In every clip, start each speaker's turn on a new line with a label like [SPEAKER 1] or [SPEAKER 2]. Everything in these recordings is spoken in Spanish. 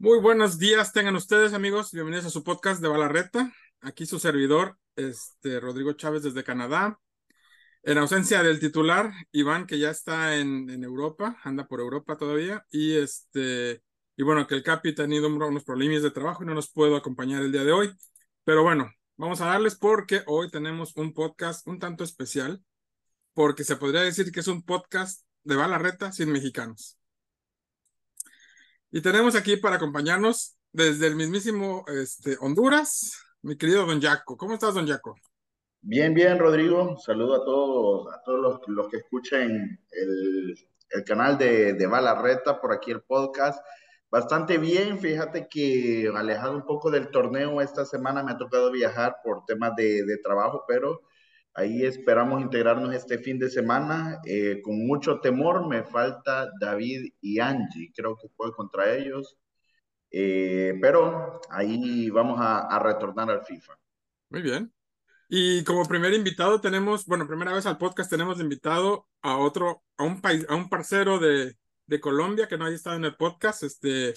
[SPEAKER 1] Muy buenos días, tengan ustedes, amigos. Bienvenidos a su podcast de Balarreta. Aquí su servidor, este Rodrigo Chávez desde Canadá. En ausencia del titular, Iván, que ya está en, Europa, anda por Europa todavía. Y este, y bueno, que el Capi ha tenido unos problemas de trabajo y no nos puedo acompañar el día de hoy. Pero bueno, vamos a darles porque hoy tenemos un podcast un tanto especial, porque se podría decir que es un podcast de Balarreta sin mexicanos. Y tenemos aquí para acompañarnos desde el mismísimo este, Honduras, mi querido Don Jaco. ¿Cómo estás, Don Jaco?
[SPEAKER 2] Bien, bien, Rodrigo. Saludo a todos, a todos los, los que escuchen el, el, canal de, de Balarreta, por aquí el podcast. Bastante bien, fíjate que alejado un poco del torneo, esta semana me ha tocado viajar por temas de, de trabajo, pero Ahí esperamos integrarnos este fin de semana. Eh, con mucho temor me falta David y Angie. Creo que fue contra ellos. Eh, pero ahí vamos a, a, retornar al FIFA.
[SPEAKER 1] Muy bien. Y como primer invitado tenemos, bueno, primera vez al podcast tenemos invitado a otro, a un país, a un parcero de, de Colombia que no haya estado en el podcast. Este,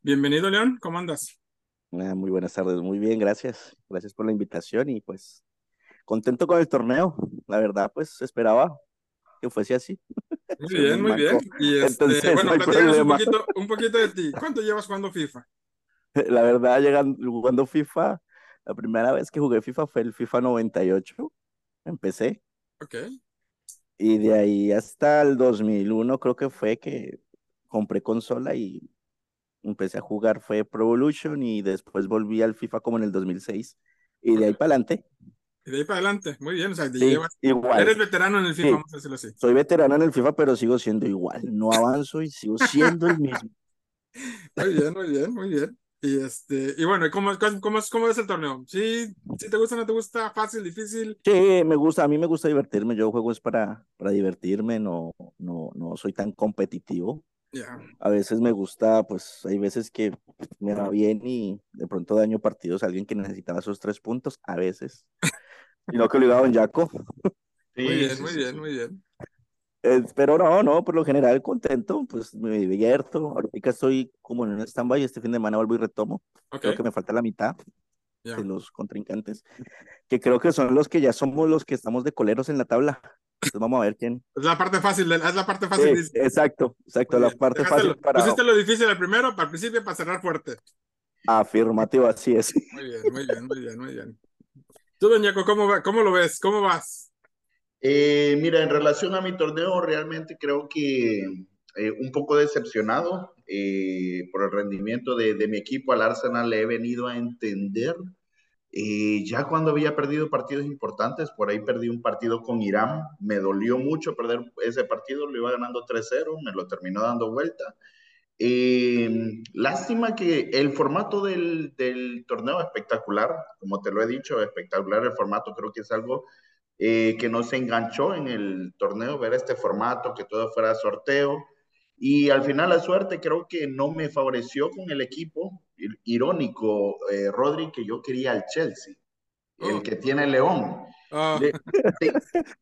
[SPEAKER 1] bienvenido, León. ¿Cómo andas?
[SPEAKER 3] Ah, muy buenas tardes. Muy bien, gracias. Gracias por la invitación y pues contento con el torneo. La verdad, pues esperaba que fuese así.
[SPEAKER 1] Muy bien, muy bien. Y este, Entonces, bueno, no un, poquito, un poquito de ti. ¿Cuánto llevas jugando FIFA?
[SPEAKER 3] La verdad, llegando, jugando FIFA, la primera vez que jugué FIFA fue el FIFA 98. Empecé.
[SPEAKER 1] Ok.
[SPEAKER 3] Y de ahí hasta el 2001 creo que fue que compré consola y empecé a jugar fue Pro Evolution y después volví al FIFA como en el 2006. Y de ahí para adelante
[SPEAKER 1] y de ahí para adelante, muy bien, o sea, sí, llevas, igual. eres veterano en el FIFA, sí. vamos a decirlo así.
[SPEAKER 3] Soy veterano en el FIFA, pero sigo siendo igual, no avanzo y sigo siendo el mismo.
[SPEAKER 1] muy bien, muy bien, muy bien. Y este, y bueno, ¿cómo, cómo, cómo es el torneo? ¿Sí, ¿Sí te gusta, no te gusta? ¿Fácil, difícil?
[SPEAKER 3] Sí, me gusta, a mí me gusta divertirme, yo juego es para, para divertirme, no, no, no soy tan competitivo.
[SPEAKER 1] Yeah.
[SPEAKER 3] A veces me gusta, pues hay veces que me va bien y de pronto daño partidos a alguien que necesitaba esos tres puntos, a veces. y no que olvidaba en Jaco.
[SPEAKER 1] Sí, muy bien, muy bien, muy bien.
[SPEAKER 3] Eh, pero no, no, por lo general contento, pues me divierto. Ahorita estoy como en un stand-by, este fin de semana vuelvo y retomo.
[SPEAKER 1] Okay.
[SPEAKER 3] Creo que me falta la mitad yeah. de los contrincantes, que creo que son los que ya somos los que estamos de coleros en la tabla. Entonces vamos a ver quién.
[SPEAKER 1] Es la parte fácil, es la parte fácil.
[SPEAKER 3] Sí, exacto, exacto, la parte fácil para.
[SPEAKER 1] Pusiste lo difícil al primero, para el principio, para cerrar fuerte.
[SPEAKER 3] Afirmativo, así es.
[SPEAKER 1] Muy bien, muy bien, muy bien, muy bien. Tú, Doñaco, ¿cómo, va, ¿cómo lo ves? ¿Cómo vas?
[SPEAKER 2] Eh, mira, en relación a mi torneo, realmente creo que eh, un poco decepcionado eh, por el rendimiento de, de, mi equipo. Al Arsenal le he venido a entender. Eh, ya cuando había perdido partidos importantes, por ahí perdí un partido con Irán, me dolió mucho perder ese partido, lo iba ganando 3-0, me lo terminó dando vuelta. Eh, lástima que el formato del, del, torneo espectacular, como te lo he dicho, espectacular el formato, creo que es algo eh, que nos enganchó en el torneo, ver este formato, que todo fuera sorteo. Y al final la suerte creo que no me favoreció con el equipo. Irónico, eh, Rodri, que yo quería al Chelsea, oh. el que tiene León.
[SPEAKER 1] Oh.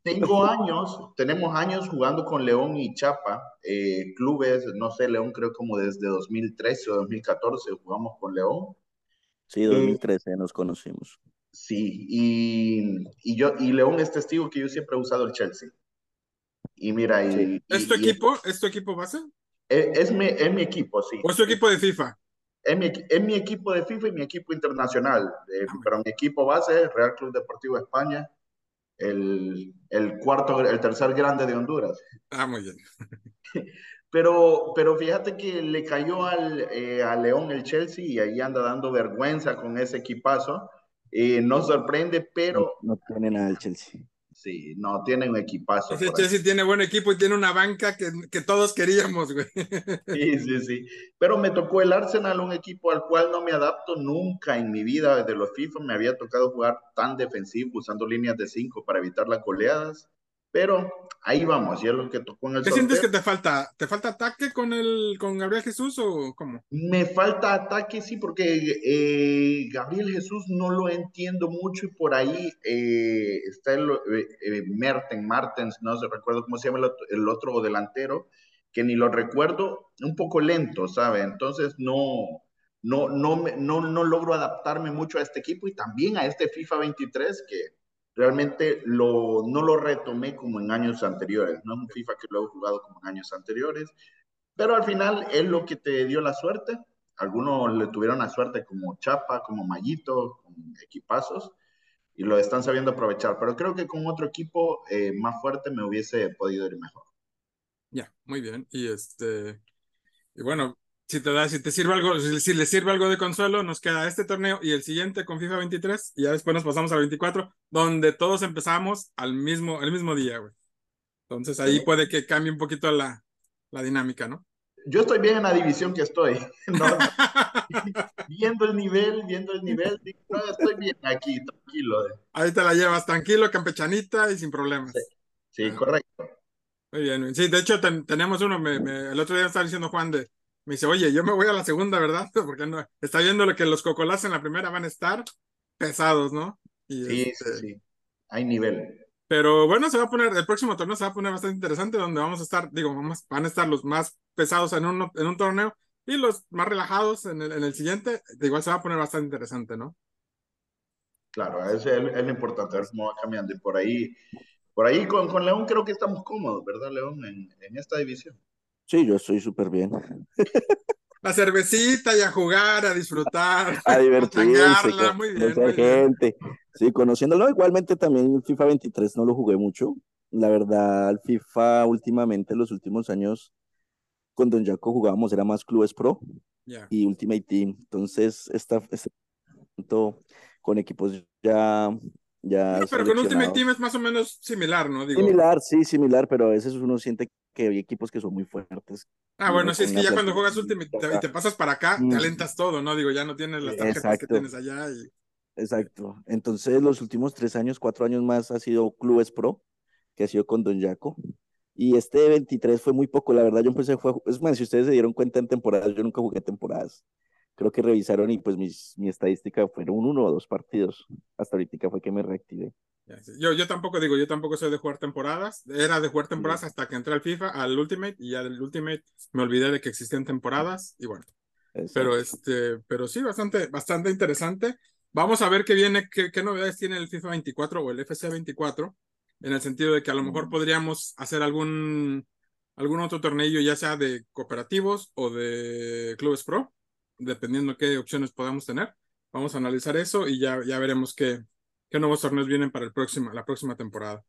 [SPEAKER 2] Tengo años, tenemos años jugando con León y Chapa, eh, clubes, no sé, León creo como desde 2013 o 2014 jugamos con León.
[SPEAKER 3] Sí, 2013 eh, nos conocimos.
[SPEAKER 2] Sí, y, y, yo, y León es testigo que yo siempre he usado el Chelsea. Y mira, y.
[SPEAKER 1] ¿Es tu y, equipo? ¿Es tu equipo base?
[SPEAKER 2] Es, es, mi, es mi equipo, sí.
[SPEAKER 1] ¿O es tu equipo de FIFA?
[SPEAKER 2] Es mi, es mi equipo de FIFA y mi equipo internacional. Eh, pero mi equipo base es Real Club Deportivo España, el, el cuarto, el tercer grande de Honduras.
[SPEAKER 1] Ah, muy bien.
[SPEAKER 2] Pero, pero fíjate que le cayó al, eh, a León el Chelsea y ahí anda dando vergüenza con ese equipazo. Eh, no sorprende, pero...
[SPEAKER 3] No, no tiene nada el Chelsea.
[SPEAKER 2] Sí, no, tiene un equipazo.
[SPEAKER 1] Ese Chelsea tiene buen equipo y tiene una banca que, que todos queríamos, güey.
[SPEAKER 2] Sí, sí, sí. Pero me tocó el Arsenal, un equipo al cual no me adapto nunca en mi vida. Desde los FIFA me había tocado jugar tan defensivo, usando líneas de cinco para evitar las goleadas. Pero ahí vamos, y es lo que tocó en el
[SPEAKER 1] ¿Qué sientes que te falta? ¿Te falta ataque con el con Gabriel Jesús o cómo?
[SPEAKER 2] Me falta ataque, sí, porque eh, Gabriel Jesús no lo entiendo mucho y por ahí eh, está el eh, Merten, Martens, no se recuerdo cómo se llama el, el, otro delantero, que ni lo recuerdo, un poco lento, ¿sabe? Entonces no, no, no, no, no logro adaptarme mucho a este equipo y también a este FIFA 23 que realmente lo, no lo retomé como en años anteriores. No es un FIFA que lo he jugado como en años anteriores, pero al final es lo que te dio la suerte. Algunos le tuvieron la suerte como Chapa, como Mayito, con equipazos, y lo están sabiendo aprovechar. Pero creo que con otro equipo eh, más fuerte me hubiese podido ir mejor.
[SPEAKER 1] Ya, muy bien. Y este, y bueno, si te da, si te sirve algo, si, le sirve algo de consuelo, nos queda este torneo y el siguiente con FIFA 23 y ya después nos pasamos al 24, donde todos empezamos al mismo, el mismo día, güey. Entonces ahí puede que cambie un poquito la, la dinámica, ¿no?
[SPEAKER 2] Yo estoy bien en la división que estoy. viendo el nivel, viendo el nivel, no, estoy bien aquí, tranquilo.
[SPEAKER 1] Ahí te la llevas tranquilo, campechanita y sin problemas.
[SPEAKER 2] Sí, correcto.
[SPEAKER 1] Muy bien. Sí, de hecho tenemos uno, me, el otro día estaba diciendo Juan de, me dice, oye, yo me voy a la segunda, ¿verdad? Porque no, está viendo lo que los cocolás en la primera van a estar pesados, ¿no?
[SPEAKER 2] Y sí, este, sí, sí. Hay nivel.
[SPEAKER 1] Pero bueno, se va a poner, el próximo torneo se va a poner bastante interesante, donde vamos a estar, digo, vamos, van a estar los más pesados en un, en un torneo y los más relajados en el, en el siguiente. Igual se va a poner bastante interesante, ¿no?
[SPEAKER 2] Claro, es, es lo importante, ver cómo va cambiando. Y por ahí, por ahí con, con León creo que estamos cómodos, ¿verdad, León? En, en esta división.
[SPEAKER 3] Sí, yo estoy súper bien.
[SPEAKER 1] La cervecita y a jugar, a disfrutar.
[SPEAKER 3] A divertirse. muy bien, gente. Sí, conociéndolo. Igualmente también el FIFA 23 no lo jugué mucho. La verdad, el FIFA últimamente, los últimos años, con Don Jaco jugábamos, era más Clubes Pro y Ultimate Team. Entonces, esta, este con equipos ya ya
[SPEAKER 1] pero con Ultimate Team es más o menos similar, ¿no?
[SPEAKER 3] Similar, sí, similar, pero a veces uno siente que hay equipos que son muy fuertes.
[SPEAKER 1] Ah, bueno, sí, es que ya cuando juegas Ultimate y te pasas para acá, te alentas todo, ¿no? Digo, ya no tienes las tarjetas que tienes allá.
[SPEAKER 3] Exacto. Entonces, los últimos tres años, cuatro años más ha sido Clubes Pro, que ha sido con Don Jaco. Y este 23 fue muy poco, la verdad. Yo empecé, fue, es más, si ustedes se dieron cuenta en temporadas, yo nunca jugué temporadas creo que revisaron y pues mis, mi estadística fueron uno o dos partidos. Hasta ahorita fue que me reactivé.
[SPEAKER 1] Yo, yo tampoco digo, yo tampoco soy de jugar temporadas. Era de jugar temporadas hasta que entré al FIFA, al Ultimate, y ya del Ultimate me olvidé de que existían temporadas, y bueno. Pero este, pero sí, bastante, bastante interesante. Vamos a ver qué viene, qué, qué novedades tiene el FIFA 24 o el FC 24, en el sentido de que a lo mejor podríamos hacer algún, algún otro torneo, ya sea de cooperativos o de clubes pro dependiendo qué opciones podamos tener. Vamos a analizar eso y ya, ya veremos qué, qué nuevos torneos vienen para el próximo, la próxima temporada.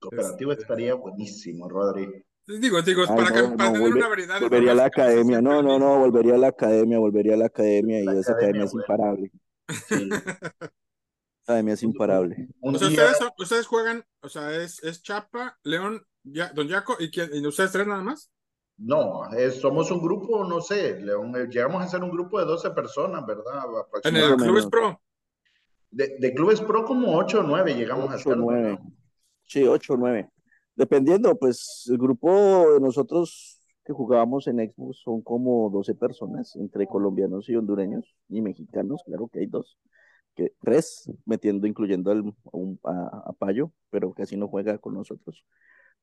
[SPEAKER 2] Cooperativo este, estaría buenísimo, Rodri.
[SPEAKER 1] Digo, digo, para, que, para tener una variedad.
[SPEAKER 3] Volvería a la academia, no, no, no, volvería a la academia, volvería a la academia y esa academia es imparable. Sí. academia es imparable.
[SPEAKER 1] O sea, ustedes, ustedes, juegan, o sea, es, es Chapa, León, ya, Don Jaco y, quién, y ustedes tres nada más.
[SPEAKER 2] No, somos un grupo, no sé, eh, llegamos a ser un grupo de 12 personas, ¿verdad?
[SPEAKER 1] En el Clubes Pro.
[SPEAKER 2] De, Clubes Pro como 8 o 9 llegamos a ser. 9.
[SPEAKER 3] Sí, 8 o 9. Dependiendo, pues el grupo de nosotros que jugábamos en Xbox son como 12 personas, entre colombianos y hondureños y mexicanos, claro que hay dos, que tres, metiendo, incluyendo al, a, a Payo, pero casi no juega con nosotros.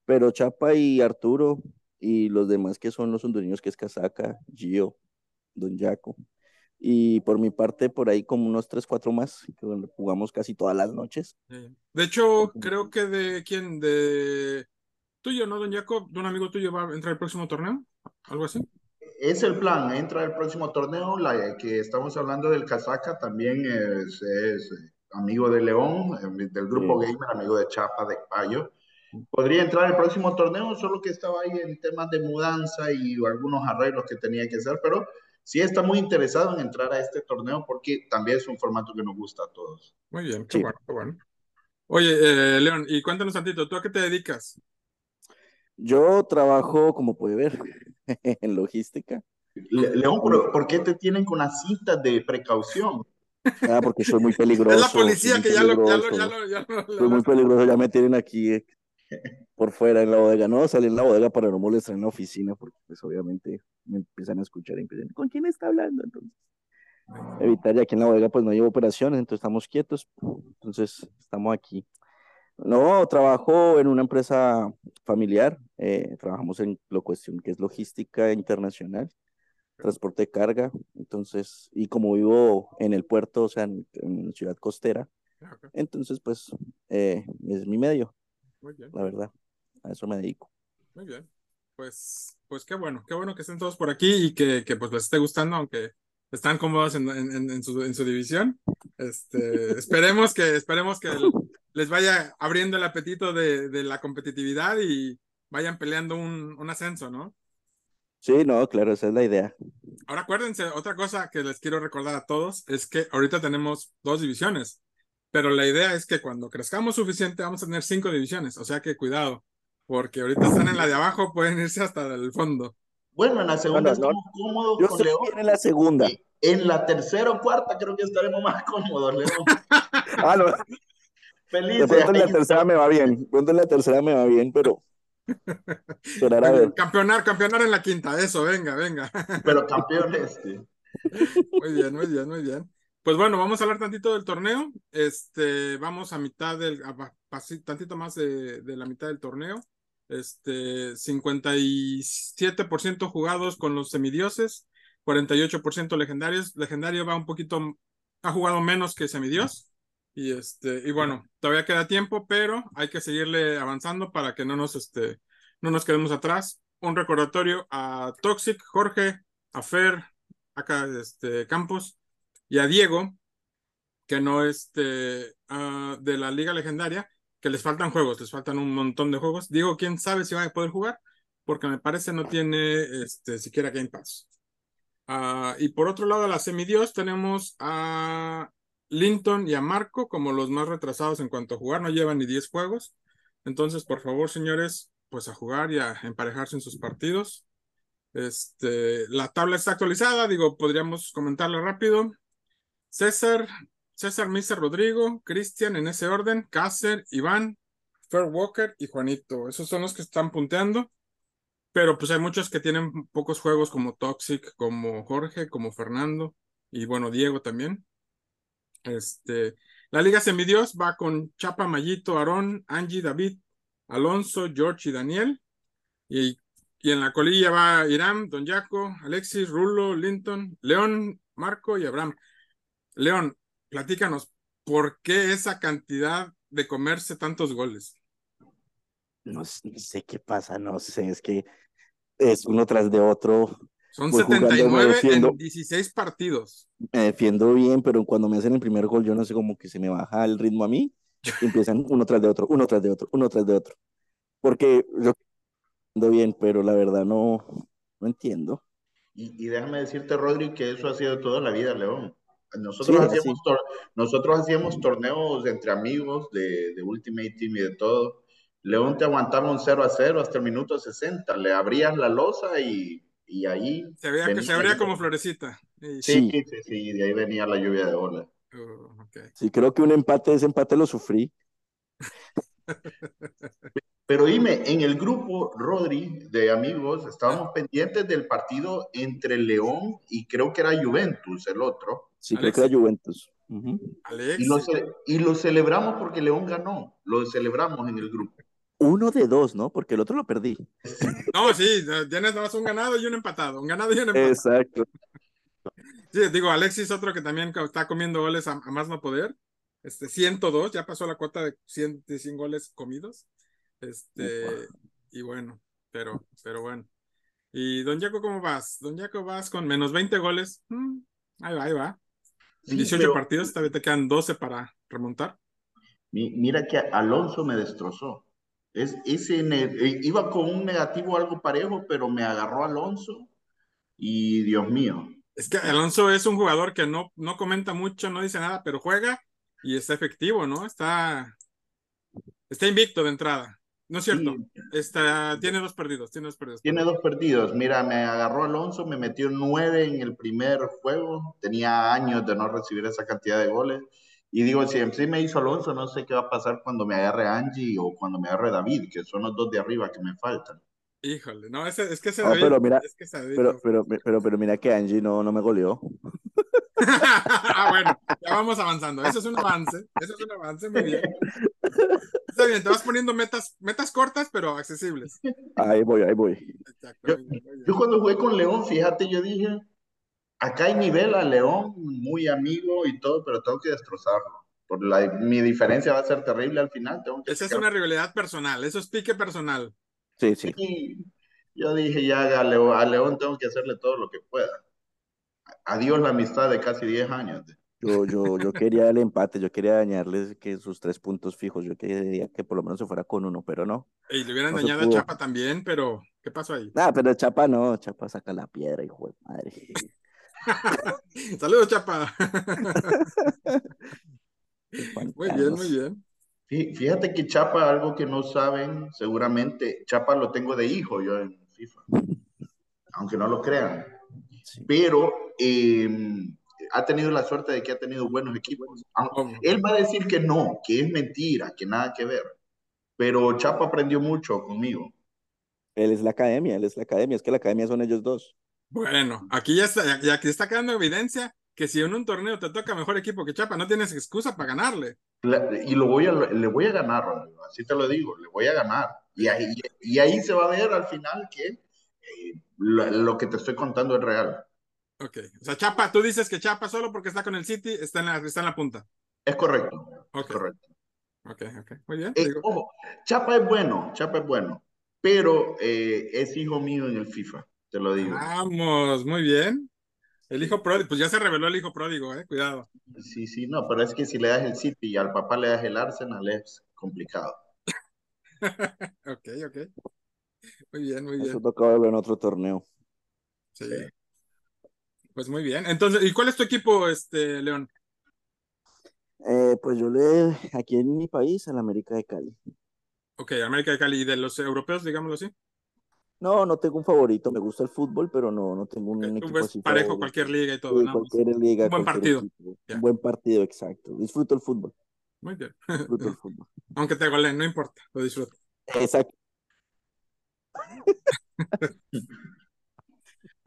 [SPEAKER 3] Pero Chapa y Arturo, y los demás que son los hondureños, que es Casaca, Gio, Don Jaco. Y por mi parte, por ahí como unos 3, 4 más, que jugamos casi todas las noches.
[SPEAKER 1] De hecho, creo que de quién, de tuyo, ¿no, Don Jaco? ¿De un amigo tuyo va a entrar el próximo torneo? ¿Algo así?
[SPEAKER 2] Es el plan, entra el próximo torneo, la que estamos hablando del Casaca, también es, amigo de León, eh, del grupo Gamer, amigo de Chapa, de Payo podría entrar el próximo torneo, solo que estaba ahí en temas de mudanza y algunos arreglos que tenía que hacer, pero sí está muy interesado en entrar a este torneo porque también es un formato que nos gusta a todos.
[SPEAKER 1] Muy bien, qué bueno, qué bueno. Oye, eh, León, y cuéntanos tantito, ¿tú a qué te dedicas?
[SPEAKER 3] Yo trabajo, como puede ver, en logística.
[SPEAKER 2] León, ¿por qué te tienen con las cintas de precaución?
[SPEAKER 3] Ah, porque soy muy peligroso.
[SPEAKER 1] Es la policía que ya lo, ya lo, ya lo,
[SPEAKER 3] Soy muy peligroso, ya me tienen aquí. Por fuera en la bodega. No, salí en la bodega para no molestar en la oficina, porque pues obviamente me empiezan a escuchar y empiezan, ¿con quién está hablando? Entonces, evitar, ya que en la bodega pues no hay operaciones, entonces estamos quietos, entonces estamos aquí. No, trabajo en una empresa familiar, eh, trabajamos en lo cuestión que es logística internacional, transporte de carga, entonces, y como vivo en el puerto, o sea, en, en ciudad costera, entonces pues eh, es mi medio,
[SPEAKER 1] Muy bien.
[SPEAKER 3] la verdad, a eso me dedico.
[SPEAKER 1] Muy bien. Pues, pues qué bueno, qué bueno que estén todos por aquí y que, que pues les esté gustando, aunque están cómodos en, en, en su, en su división. Este, esperemos que, esperemos que les vaya abriendo el apetito de, de la competitividad y vayan peleando un, un ascenso, ¿no?
[SPEAKER 3] Sí, no, claro, esa es la idea.
[SPEAKER 1] Ahora acuérdense, otra cosa que les quiero recordar a todos es que ahorita tenemos dos divisiones, pero la idea es que cuando crezcamos suficiente vamos a tener cinco divisiones, o sea que cuidado, porque ahorita están en la de abajo, pueden irse hasta el fondo.
[SPEAKER 2] Bueno, en la segunda
[SPEAKER 3] Bueno, no,
[SPEAKER 2] estamos cómodos
[SPEAKER 3] Yo
[SPEAKER 2] con León.
[SPEAKER 3] en la segunda.
[SPEAKER 2] En la tercera o cuarta creo que estaremos más cómodos, León.
[SPEAKER 3] Ah, no,
[SPEAKER 2] Felices.
[SPEAKER 3] de pronto en la tercera me va bien, de pronto en la tercera me va bien, pero esperar a ver.
[SPEAKER 1] Campeonar, campeonar en la quinta, eso, venga, venga.
[SPEAKER 2] Pero campeones, sí.
[SPEAKER 1] Muy bien, muy bien, muy bien. Pues bueno, vamos a hablar tantito del torneo. Este, vamos a mitad del, a tantito más de, de la mitad del torneo. Este, 57% jugados con los semidioses, 48% legendarios. Legendario va un poquito, ha jugado menos que semidios. Y este, y bueno, todavía queda tiempo, pero hay que seguirle avanzando para que no nos, este, no nos quedemos atrás. Un recordatorio a Toxic, Jorge, a Fer, acá este Campos y a Diego, que no este ah, de la Liga Legendaria, que les faltan juegos, les faltan un montón de juegos. Diego, quién sabe si va a poder jugar, porque me parece no tiene este siquiera Game Pass. Ah, y por otro lado, a la semidios tenemos a Linton y a Marco como los más retrasados en cuanto a jugar, no llevan ni 10 juegos. Entonces, por favor, señores, pues a jugar y a emparejarse en sus partidos. Este, la tabla está actualizada, digo, podríamos comentarlo rápido. César, César, Mister Rodrigo, Cristian en ese orden, Cácer, Iván, Fair Walker y Juanito. Esos son los que están punteando. Pero pues hay muchos que tienen pocos juegos como Toxic, como Jorge, como Fernando y bueno, Diego también. Este, la Liga Semidios va con Chapa, Mayito, Aarón, Angie, David, Alonso, George y Daniel. Y, y en la colilla va Irán, Don Jaco, Alexis, Rulo, Linton, León, Marco y Abraham. León, platícanos, ¿por qué esa cantidad de comerse tantos goles?
[SPEAKER 3] No, sé qué pasa, no sé, es que es uno tras de otro.
[SPEAKER 1] Son
[SPEAKER 3] Voy jugando, me
[SPEAKER 1] 79
[SPEAKER 3] defiendo.
[SPEAKER 1] en 16 partidos.
[SPEAKER 3] Me defiendo bien, pero cuando me hacen el primer gol, yo no sé, como que se me baja el ritmo a mí y empiezan uno tras de otro, uno tras de otro, uno tras de otro. Porque yo ando bien, pero la verdad no, no entiendo.
[SPEAKER 2] Y, y déjame decirte, Rodri, que eso ha sido toda la vida, León. Nosotros,
[SPEAKER 3] Sí,
[SPEAKER 2] hacíamos, tor- nosotros hacíamos torneos entre amigos de, de Ultimate Team y de todo. León te aguantaba un 0 a 0 hasta el minuto 60. Le abrías la losa y, y ahí
[SPEAKER 1] Se veía que se abría como florecita.
[SPEAKER 2] Sí,
[SPEAKER 3] Sí.
[SPEAKER 2] sí, sí, de ahí venía la lluvia de bola.
[SPEAKER 1] Uh, ok.
[SPEAKER 3] Sí, creo que un empate, ese empate lo sufrí.
[SPEAKER 2] Pero dime, en el grupo, Rodri, de amigos, estábamos pendientes del partido entre León y creo que era Juventus, el otro.
[SPEAKER 3] Sí, creo
[SPEAKER 1] Alexis.
[SPEAKER 3] que era Juventus.
[SPEAKER 1] Alex,
[SPEAKER 2] Y lo, y lo celebramos porque León ganó. Lo celebramos en el grupo.
[SPEAKER 3] Uno de dos, ¿no? Porque el otro lo perdí.
[SPEAKER 1] no, sí, tienes nada más un ganado y un empatado. Un ganado y un empatado.
[SPEAKER 3] Exacto.
[SPEAKER 1] Sí, digo, Alexis, otro que también está comiendo goles a, a más no poder. Este, 102, ya pasó la cuota de 100, de 100 goles comidos. Este, y bueno, pero, pero bueno. Y Don Jaco, ¿cómo vas? Don Jaco, vas con menos 20 goles. Mm, ahí va, ahí va. En
[SPEAKER 2] Sí,
[SPEAKER 1] 18
[SPEAKER 2] pero
[SPEAKER 1] partidos, todavía te quedan 12 para remontar.
[SPEAKER 2] mi- mira que Alonso me destrozó. Es, ese ne- eh, iba con un negativo algo parejo, pero me agarró Alonso y Dios mío.
[SPEAKER 1] Es que Alonso es un jugador que no, no comenta mucho, no dice nada, pero juega y está efectivo, ¿no? Está, está invicto de entrada. ¿No es cierto?
[SPEAKER 2] Sí,
[SPEAKER 1] Está, tiene dos perdidos, tiene dos perdidos.
[SPEAKER 2] tiene dos partidos. Mira, me agarró Alonso, me metió nueve en el primer juego. Tenía años de no recibir esa cantidad de goles. Y digo, si en sí me hizo Alonso, no sé qué va a pasar cuando me agarre Angie o cuando me agarre David, que son los dos de arriba que me faltan.
[SPEAKER 1] Híjole, no, ese, es que ese
[SPEAKER 3] No,
[SPEAKER 1] David,
[SPEAKER 3] pero mira,
[SPEAKER 1] es que David
[SPEAKER 3] Pero, pero, pero, pero mira que Angie no, no me goleó.
[SPEAKER 1] ah, bueno, ya vamos avanzando. Eso es un avance, eso es un avance, muy bien. Está bien, te vas poniendo metas, metas cortas, pero accesibles.
[SPEAKER 3] Ahí voy, ahí voy.
[SPEAKER 1] Exacto,
[SPEAKER 2] Yo-. Yo cuando jugué con León, fíjate, yo dije, acá hay nivel a León, muy amigo y todo, pero tengo que destrozarlo. Por la, mi diferencia va a ser terrible al final. Tengo que
[SPEAKER 1] Esa es una rivalidad personal, eso es pique personal.
[SPEAKER 3] Sí, sí.
[SPEAKER 2] Y yo dije, ya a León, a León tengo que hacerle todo lo que pueda. Adiós la amistad de casi 10 años.
[SPEAKER 3] Yo, yo, yo quería el empate, yo quería dañarles que sus tres puntos fijos, yo quería que por lo menos se fuera con uno, pero no.
[SPEAKER 1] Y le hubieran
[SPEAKER 3] No
[SPEAKER 1] dañado a. Chapa también, pero ¿qué pasó ahí?
[SPEAKER 3] Ah, pero Chapa no, Chapa saca la piedra, hijo de madre.
[SPEAKER 1] Saludos, Chapa. muy bien, muy bien.
[SPEAKER 2] Fí- Fíjate que Chapa, algo que no saben, seguramente, Chapa lo tengo de hijo yo en FIFA, aunque no lo crean.
[SPEAKER 3] Sí.
[SPEAKER 2] Pero eh, ha tenido la suerte de que ha tenido buenos equipos. Él va a decir que no, que es mentira, que nada que ver. Pero Chapa aprendió mucho conmigo.
[SPEAKER 3] Él es la academia, él es la academia, es que la academia son ellos dos.
[SPEAKER 1] Bueno, aquí ya está, ya, ya aquí está quedando evidencia que si en un torneo te toca mejor equipo que Chapa, no tienes excusa para ganarle.
[SPEAKER 2] Y lo voy a, le voy a ganar, Rodrigo, así te lo digo, le voy a ganar. Y ahí, y ahí se va a ver al final que eh, lo, lo que te estoy contando es real.
[SPEAKER 1] Ok, o sea, Chapa, tú dices que Chapa solo porque está con el City está en la, está en la punta.
[SPEAKER 2] Es correcto, es
[SPEAKER 1] Ok,
[SPEAKER 2] correcto.
[SPEAKER 1] ok, ok, muy bien.
[SPEAKER 2] Eh, ojo, Chapa es bueno, Chapa es bueno, pero eh, es hijo mío en el FIFA, te lo digo.
[SPEAKER 1] vamos, muy bien. El hijo pródigo, pues ya se reveló el hijo pródigo, eh, cuidado.
[SPEAKER 2] Sí, sí, no, pero es que si le das el City y al papá le das el Arsenal es complicado.
[SPEAKER 1] Ok, ok. Muy bien, muy
[SPEAKER 3] Eso
[SPEAKER 1] bien.
[SPEAKER 3] toca verlo en otro torneo.
[SPEAKER 1] Sí. Pues muy bien. Entonces, ¿y cuál es tu equipo, este, León?
[SPEAKER 3] Eh, pues yo le, aquí en mi país, al América de Cali.
[SPEAKER 1] Ok, América de Cali, ¿y de los europeos, digámoslo así?
[SPEAKER 3] No, no tengo un favorito, me gusta el fútbol, pero no, no tengo un
[SPEAKER 1] tú
[SPEAKER 3] equipo
[SPEAKER 1] ves
[SPEAKER 3] así
[SPEAKER 1] parejo
[SPEAKER 3] favorito.
[SPEAKER 1] cualquier liga y todo,
[SPEAKER 3] Sí,
[SPEAKER 1] ¿no?
[SPEAKER 3] cualquier liga,
[SPEAKER 1] un buen
[SPEAKER 3] cualquier
[SPEAKER 1] partido.
[SPEAKER 3] Un buen partido, exacto. Disfruto el fútbol,
[SPEAKER 1] Muy bien.
[SPEAKER 3] disfruto el fútbol.
[SPEAKER 1] Aunque te goleen, no importa, lo disfruto.
[SPEAKER 3] Exacto.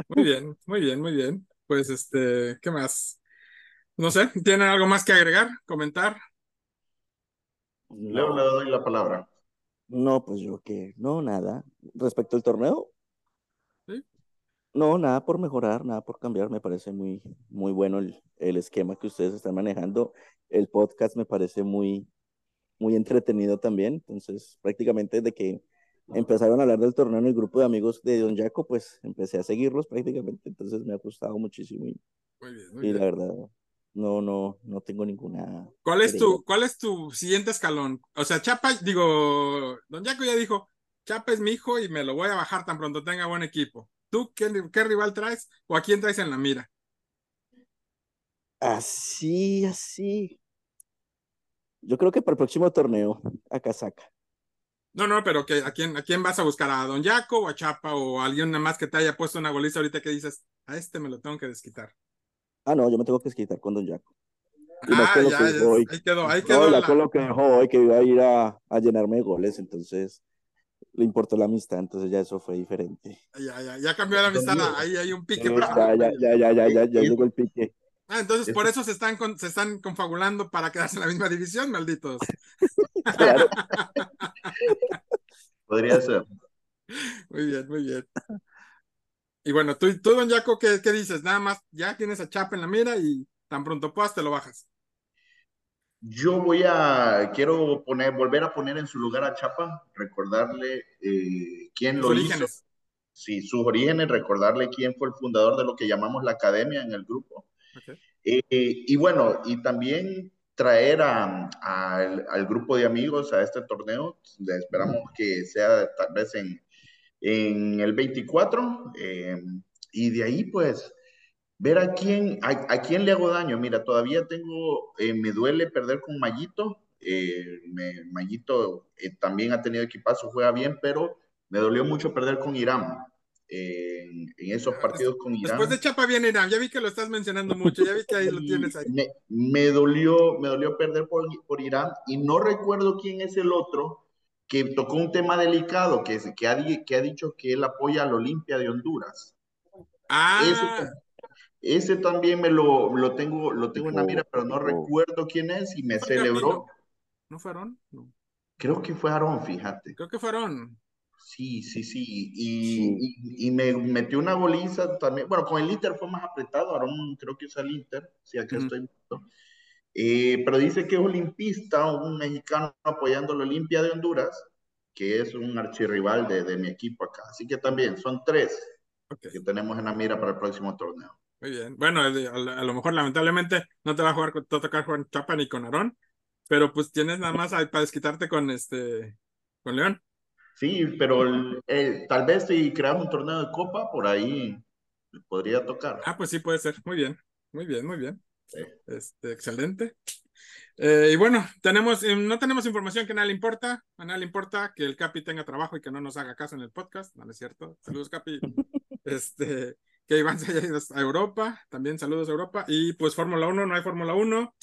[SPEAKER 1] Muy bien, muy bien, muy bien. Pues, este, ¿qué más? No sé, ¿tienen algo más que agregar, comentar?
[SPEAKER 2] Leo, le doy la palabra.
[SPEAKER 3] No, pues yo que, no, nada. Respecto al torneo,
[SPEAKER 1] ¿Sí?
[SPEAKER 3] no, nada por mejorar, nada por cambiar. Me parece muy, muy bueno el, el esquema que ustedes están manejando. El podcast me parece muy, muy entretenido también. Entonces, prácticamente desde que empezaron a hablar del torneo en el grupo de amigos de Don Jaco, pues empecé a seguirlos prácticamente. Entonces me ha gustado muchísimo y,
[SPEAKER 1] Muy bien, muy
[SPEAKER 3] y la verdad, no, no, no tengo ninguna
[SPEAKER 1] ¿Cuál es tu, cuál es tu siguiente escalón? O sea, Chapa, digo, Don Jaco ya dijo, Chapa es mi hijo y me lo voy a bajar tan pronto tenga buen equipo. ¿Tú qué, qué rival traes o a quién traes en la mira?
[SPEAKER 3] Así, así. Yo creo que para el próximo torneo, a Casaca.
[SPEAKER 1] No, no, pero que, ¿a, quién, ¿a quién vas a buscar? ¿A Don Jaco o a Chapa o a alguien más que te haya puesto una goliza ahorita que dices, a este me lo tengo que desquitar?
[SPEAKER 3] Ah, no, yo me tengo que desquitar con Don Jaco. Y más
[SPEAKER 1] Ah,
[SPEAKER 3] con lo
[SPEAKER 1] ya,
[SPEAKER 3] que
[SPEAKER 1] ya,
[SPEAKER 3] dijo hoy.
[SPEAKER 1] ahí quedó, ahí
[SPEAKER 3] No,
[SPEAKER 1] quedó
[SPEAKER 3] ya
[SPEAKER 1] la...
[SPEAKER 3] con lo que dijo hoy, que iba a ir a, a llenarme de goles, entonces le importó la amistad, entonces ya eso fue diferente.
[SPEAKER 1] Ya, ya, ya cambió la amistad, ahí hay un pique personal.
[SPEAKER 3] ya, ya, ya, ya, ya, ya, ya llegó el pique.
[SPEAKER 1] Ah, entonces
[SPEAKER 2] Es-
[SPEAKER 1] por eso se están, con- se están confabulando para quedarse en la misma división, malditos.
[SPEAKER 2] Podría ser.
[SPEAKER 1] Muy bien, muy bien. Y bueno, tú, tú don Jaco, ¿qué, qué dices? Nada más, ya tienes a Chapa en la mira y tan pronto puedas te lo bajas.
[SPEAKER 2] Yo voy a, quiero poner, volver a poner en su lugar a Chapa, recordarle eh, quién
[SPEAKER 1] Tus
[SPEAKER 2] lo hizo,
[SPEAKER 1] orígenes.
[SPEAKER 2] sí, sus orígenes, recordarle quién fue el fundador de lo que llamamos la academia en el grupo. Eh, y bueno, y también traer a- a- al, al grupo de amigos a este torneo. Le Esperamos que sea tal vez en, en el 24. eh, y de ahí, pues, ver a quién, a, a quién le hago daño. Mira, todavía tengo, eh, me duele perder con Mayito. eh, me- Mayito eh, también ha tenido equipazo, juega bien, pero me dolió mucho perder con Irán. en, esos partidos con Irán.
[SPEAKER 1] Después de Chapa viene Irán, ya vi que lo estás mencionando mucho, ya vi que ahí lo tienes ahí.
[SPEAKER 2] Me, dolió, me dolió perder por, por, Irán y no recuerdo quién es el otro que tocó un tema delicado, que, que, ha, que ha dicho que él apoya al Olimpia de Honduras.
[SPEAKER 1] Ah.
[SPEAKER 2] Ese, también me lo, lo tengo, lo tengo en la mira, pero no recuerdo quién es y me celebró.
[SPEAKER 1] ¿No fue Aarón? No.
[SPEAKER 2] Creo que fue Aarón, fíjate.
[SPEAKER 1] Creo que fue Aarón.
[SPEAKER 2] Sí, sí, sí. Y, y, me metió una goliza también. Bueno, con el Inter fue más apretado. Aarón creo que es el Inter. Sí, aquí estoy. Eh, pero dice que es olimpista, un mexicano apoyando la Olimpia de Honduras, que es un archirrival de, de mi equipo acá. Así que también son tres que tenemos en la mira para el próximo torneo.
[SPEAKER 1] Muy bien. Bueno, a, lo mejor lamentablemente no te va a jugar, te va a tocar jugar Chapa ni con Aarón, pero pues tienes nada más para desquitarte con este, con León.
[SPEAKER 2] Sí, pero tal vez si creamos un torneo de copa, por ahí podría tocar.
[SPEAKER 1] Ah, pues sí, puede ser. Muy bien, muy bien, muy bien. Este, excelente. Eh, y bueno, tenemos, eh, no tenemos información que a nadie le importa. A nadie le importa que el Capi tenga trabajo y que no nos haga caso en el podcast. No, es cierto. Saludos, Capi. este, que Iván se haya ido a Europa. También saludos a Europa. Y pues Fórmula 1, no hay Fórmula 1.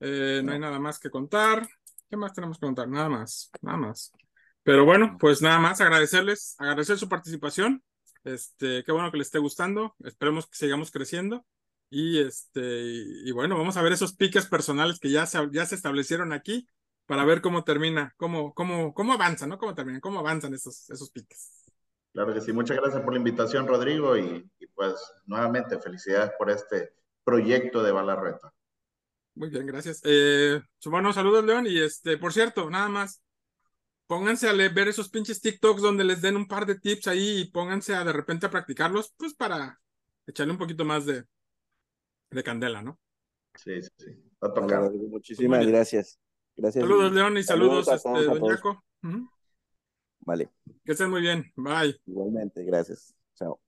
[SPEAKER 1] Eh, no hay nada más que contar. ¿Qué más tenemos que contar? Nada más, nada más. Pero bueno, pues nada más agradecerles, agradecer su participación. Este, qué bueno que les esté gustando. Esperemos que sigamos creciendo. Y este, y, bueno, vamos a ver esos piques personales que ya se, ya se establecieron aquí para ver cómo termina, cómo, cómo, cómo avanzan, ¿no? Cómo terminan, cómo avanzan esos, esos piques.
[SPEAKER 2] Claro que sí, muchas gracias por la invitación, Rodrigo, y, pues nuevamente felicidades por este proyecto de Balarreta.
[SPEAKER 1] Muy bien, gracias. Eh, bueno, saludos, León, y este, por cierto, nada más, pónganse a ver esos pinches TikToks donde les den un par de tips ahí y pónganse a de repente a practicarlos, pues para echarle un poquito más de, de Candela, ¿no?
[SPEAKER 2] Sí, sí, sí. A tocar.
[SPEAKER 3] muchísimas gracias. Gracias.
[SPEAKER 1] Saludos, León, y saludos, este, don Jaco.
[SPEAKER 3] Vale.
[SPEAKER 1] Que estén muy bien. Bye.
[SPEAKER 3] Igualmente, gracias. Chao.